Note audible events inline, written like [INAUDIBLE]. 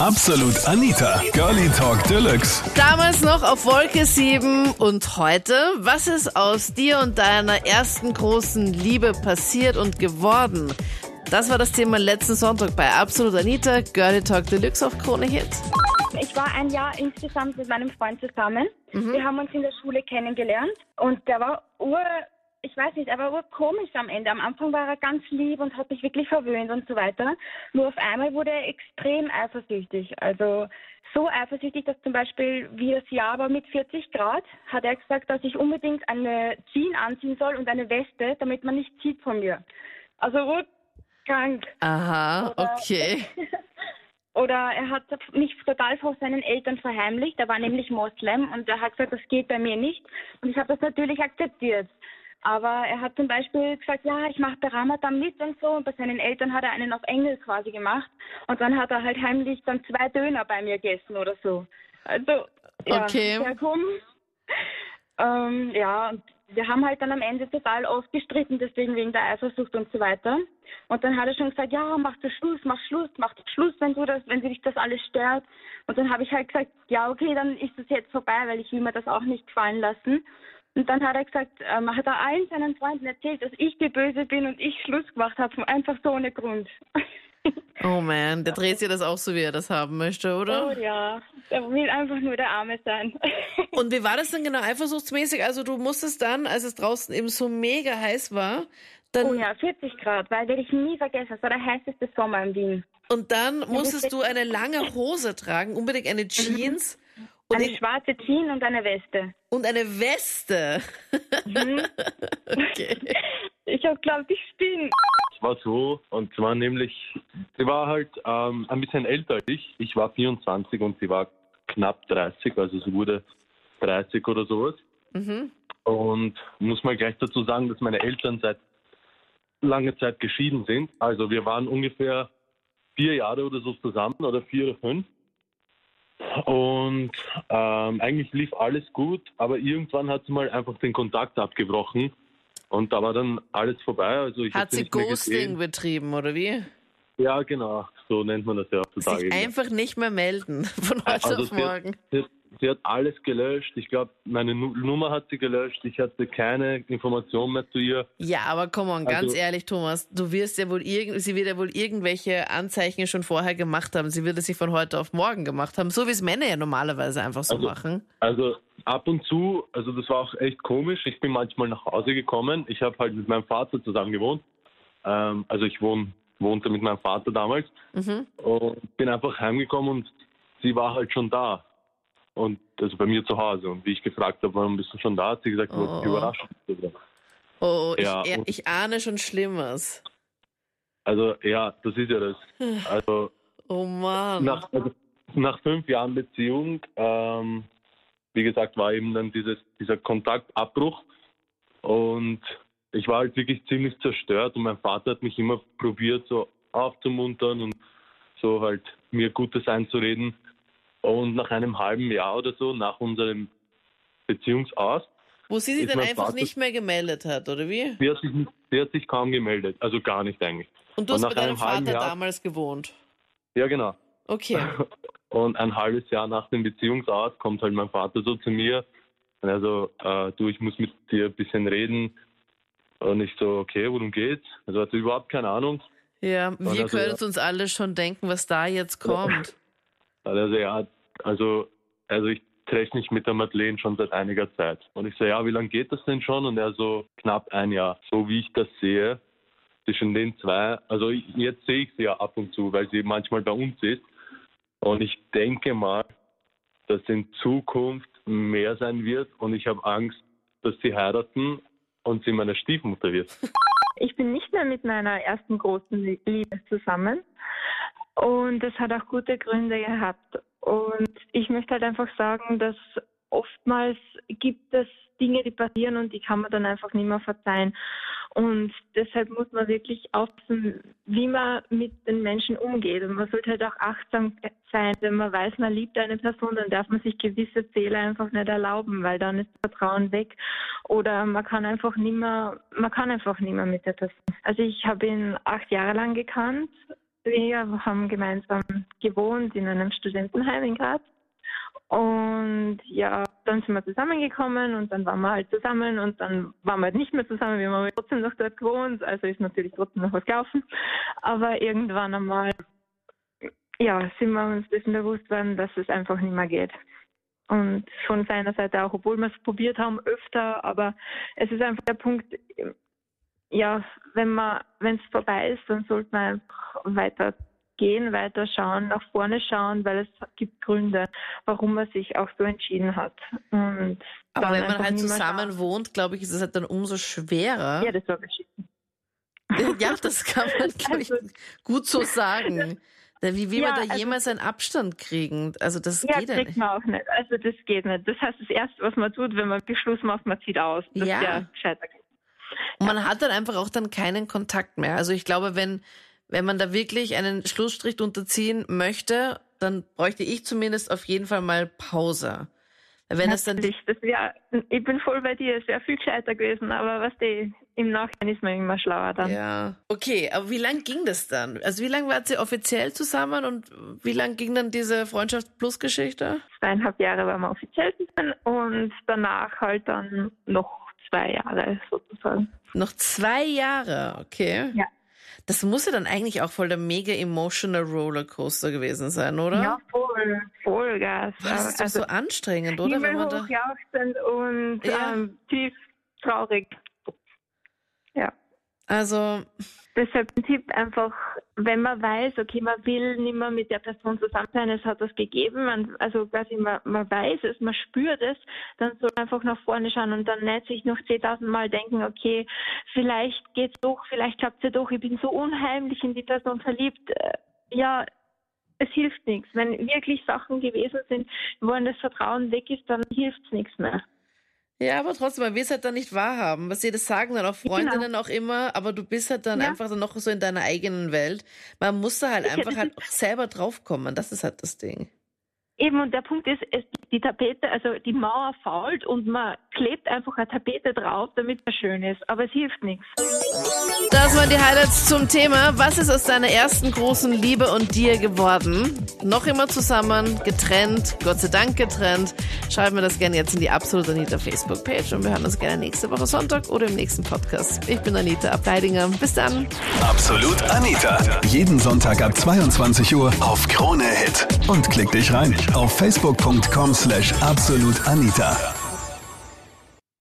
Absolut Anita, Girlie Talk Deluxe. Damals noch auf Wolke 7 und heute, was ist aus dir und deiner ersten großen Liebe passiert und geworden? Das war das Thema letzten Sonntag bei Absolut Anita, Girlie Talk Deluxe auf Krone Hits. Ich war ein Jahr insgesamt mit meinem Freund zusammen. Wir haben uns in der Schule kennengelernt und der war ur, ich weiß nicht, er war urkomisch am Ende. Am Anfang war er ganz lieb und hat mich wirklich verwöhnt und so weiter. Nur auf einmal wurde er extrem eifersüchtig. Also so eifersüchtig, dass zum Beispiel, wie das Jahr war mit 40 Grad, hat er gesagt, dass ich unbedingt eine Jeans anziehen soll und eine Weste, damit man nicht sieht von mir. Also urkrank. Aha, Oder- okay. [LAUGHS] Oder er hat mich total vor seinen Eltern verheimlicht. Er war nämlich Moslem und er hat gesagt, das geht bei mir nicht. Und ich habe das natürlich akzeptiert. Aber er hat zum Beispiel gesagt, ja, ich mache bei Ramadan mit und so. Und bei seinen Eltern hat er einen auf Engel quasi gemacht. Und dann hat er halt heimlich dann zwei Döner bei mir gegessen oder so. Also, ja, Okay. sehr komisch. Ähm, ja, und wir haben halt dann am Ende total oft gestritten, deswegen wegen der Eifersucht und so weiter. Und dann hat er schon gesagt, ja, mach du Schluss, mach Schluss, mach Schluss, wenn du das, wenn dich das alles stört. Und dann habe ich halt gesagt, ja, okay, dann ist das jetzt vorbei, weil ich will mir das auch nicht gefallen lassen. Und dann hat er gesagt, ähm, hat er allen seinen Freunden erzählt, dass ich die Böse bin und ich Schluss gemacht habe, einfach so ohne Grund. [LAUGHS] Oh man, der dreht sich das auch so, wie er das haben möchte, oh oder? ja, er will einfach nur der Arme sein. [LAUGHS] Und wie war das denn genau eifersuchtsmäßig? Also du musstest dann, als es draußen eben so mega heiß war, dann Oh ja, 40 Grad, weil werde ich nie vergessen. Es war der heißeste Sommer in Wien. und dann musstest du eine lange Hose tragen, unbedingt eine [LAUGHS] Jeans und, Eine ich- schwarze Jeans und eine Weste. und eine Weste. Mhm. [LAUGHS] okay. Ich habe glaubt, ich spinne. Es war so, und zwar nämlich, sie war halt ähm, ein bisschen älter als ich. Ich war 24 und sie war knapp 30, also sie wurde 30 oder sowas. Mhm. Und muss mal gleich dazu sagen, dass meine Eltern seit langer Zeit geschieden sind. Also wir waren ungefähr vier Jahre oder so zusammen oder vier oder fünf. Und ähm, eigentlich lief alles gut, aber irgendwann hat sie mal einfach den Kontakt abgebrochen. Und da war dann alles vorbei. Also ich Hat sie Ghosting betrieben, oder wie? Ja, genau. So nennt man das ja heutzutage. Sich einfach nicht mehr melden von heute Also auf morgen. sie, hat, sie hat alles gelöscht. Ich glaube, meine Nu- Nummer hat sie gelöscht. Ich hatte keine Information mehr zu ihr. Ja, aber komm on, ganz Also- ehrlich, Thomas, du wirst ja wohl irgend, sie wird ja wohl irgendwelche Anzeichen schon vorher gemacht haben. Sie wird es sich von heute auf morgen gemacht haben, so wie es Männer ja normalerweise einfach so Also- machen. Also ab und zu, also das war auch echt komisch. Ich bin manchmal nach Hause gekommen. Ich habe halt mit meinem Vater zusammen gewohnt. Ähm, also ich wohn, wohnte mit meinem Vater damals Mhm. und bin einfach heimgekommen und sie war halt schon da. Und also bei mir zu Hause. Und wie ich gefragt habe, warum bist du schon da, hat sie gesagt, Oh. hast überrascht. Oh, ich, Ja, ich, und- ich ahne schon Schlimmes. Also ja, das ist ja das. [SIGHS] Also Oh Mann. nach, also, nach fünf Jahren Beziehung, ähm, wie gesagt, war eben dann dieses, dieser Kontaktabbruch und ich war halt wirklich ziemlich zerstört und mein Vater hat mich immer probiert, so aufzumuntern und so halt mir Gutes einzureden. Und nach einem halben Jahr oder so, nach unserem Beziehungsaus, Wo sie sich dann einfach Vater- nicht mehr gemeldet hat, oder wie? sie hat, sich, sie hat sich kaum gemeldet, also gar nicht eigentlich. Und du Und hast nach bei deinem Vater Jahr- damals gewohnt. Ja, genau. Okay. [LAUGHS] Und ein halbes Jahr nach dem Beziehungsaus kommt halt mein Vater so zu mir und er so, äh, du, ich muss mit dir ein bisschen reden. Und ich so, okay, worum geht's? Also hatte überhaupt keine Ahnung. Ja, wir also, können uns alle schon denken, was da jetzt kommt. [LAUGHS] Also ja, also, also ich treffe mich mit der Madeleine schon seit einiger Zeit. Und ich so, ja, wie lange geht das denn schon? Und er so, knapp ein Jahr. So wie ich das sehe, zwischen den zwei, also jetzt sehe ich sie ja ab und zu, weil sie manchmal bei uns ist. Und ich denke mal, dass in Zukunft mehr sein wird und ich habe Angst, dass sie heiraten und sie meine Stiefmutter wird. Ich bin nicht mehr mit meiner ersten großen Liebe zusammen. Und das hat auch gute Gründe gehabt. Und ich möchte halt einfach sagen, dass oftmals gibt es Dinge, die passieren und die kann man dann einfach nicht mehr verzeihen. Und deshalb muss man wirklich aufpassen, wie man mit den Menschen umgeht. Und man sollte halt auch achtsam sein. Wenn man weiß, man liebt eine Person, dann darf man sich gewisse Fehler einfach nicht erlauben, weil dann ist Vertrauen weg. Oder man kann einfach nicht mehr, man kann einfach nicht mehr mit der Person. Also ich habe ihn acht Jahre lang gekannt Wir haben gemeinsam gewohnt in einem Studentenheim in Graz. Und ja, dann sind wir zusammengekommen und dann waren wir halt zusammen und dann waren wir halt nicht mehr zusammen. Wir haben trotzdem noch dort gewohnt, also ist natürlich trotzdem noch was gelaufen. Aber irgendwann einmal, ja, sind wir uns dessen bewusst worden, dass es einfach nicht mehr geht. Und von seiner Seite auch, obwohl wir es probiert haben öfter, aber es ist einfach der Punkt, ja, wenn man, wenn es vorbei ist, dann sollte man einfach weiter gehen, weiter schauen, nach vorne schauen, weil es gibt Gründe, warum man sich auch so entschieden hat. Und Aber wenn man halt zusammen wohnt, glaube ich, ist es halt dann umso schwerer. Ja, das war beschissen. [LAUGHS] Ja, das kann man, [LAUGHS] glaube ich, also, gut so sagen. [LAUGHS] Wie will ja, man da also, jemals einen Abstand kriegen? Also das ja, geht ja nicht. man auch nicht. Also das geht nicht. Das heißt, das Erste, was man tut, wenn man Beschluss macht, man zieht aus. Das ja. ja gescheiter Und man hat dann einfach auch dann keinen Kontakt mehr. Also ich glaube, wenn wenn man da wirklich einen Schlussstrich unterziehen möchte, dann bräuchte ich zumindest auf jeden Fall mal Pause. Wenn das dann das wär, ich bin voll bei dir, es wäre viel gescheiter gewesen, aber was die im Nachhinein ist man immer schlauer dann. Ja. Okay, aber wie lang ging das dann? Also wie lange wart ihr offiziell zusammen und wie lang ging dann diese Freundschaft Plus Geschichte? Zweieinhalb Jahre waren wir offiziell zusammen und danach halt dann noch zwei Jahre sozusagen. Noch zwei Jahre, okay. Ja. Das muss ja dann eigentlich auch voll der mega emotional Rollercoaster gewesen sein, oder? Ja, voll, voll Gas. Das ist doch also, so anstrengend, oder? Wenn man da... und ja. ähm, tief traurig. Also. Deshalb ein Tipp einfach, wenn man weiß, okay, man will nicht mehr mit der Person zusammen sein, es hat was gegeben, man, also quasi man, man weiß es, man spürt es, dann soll man einfach nach vorne schauen und dann nicht sich noch 10.000 Mal denken, okay, vielleicht geht's doch, vielleicht klappt es ja doch, ich bin so unheimlich in die Person verliebt. Äh, ja, es hilft nichts. Wenn wirklich Sachen gewesen sind, wo das Vertrauen weg ist, dann hilft es nichts mehr. Ja, aber trotzdem, man will es halt dann nicht wahrhaben. Was sie das sagen dann auch Freundinnen genau. auch immer, aber du bist halt dann ja. einfach dann noch so in deiner eigenen Welt. Man muss da halt einfach halt selber draufkommen. Das ist halt das Ding. Eben, und der Punkt ist, es, die Tapete, also die Mauer fault und man klebt einfach eine Tapete drauf, damit es schön ist. Aber es hilft nichts. Das waren die Highlights zum Thema. Was ist aus deiner ersten großen Liebe und dir geworden? Noch immer zusammen, getrennt, Gott sei Dank getrennt. Schreib mir das gerne jetzt in die Absolut Anita Facebook-Page und wir hören uns gerne nächste Woche Sonntag oder im nächsten Podcast. Ich bin Anita Ableidinger. Bis dann. Absolut Anita. Jeden Sonntag ab 22 Uhr auf Krone Hit. Und klick dich rein auf facebook.com slash absolutanita.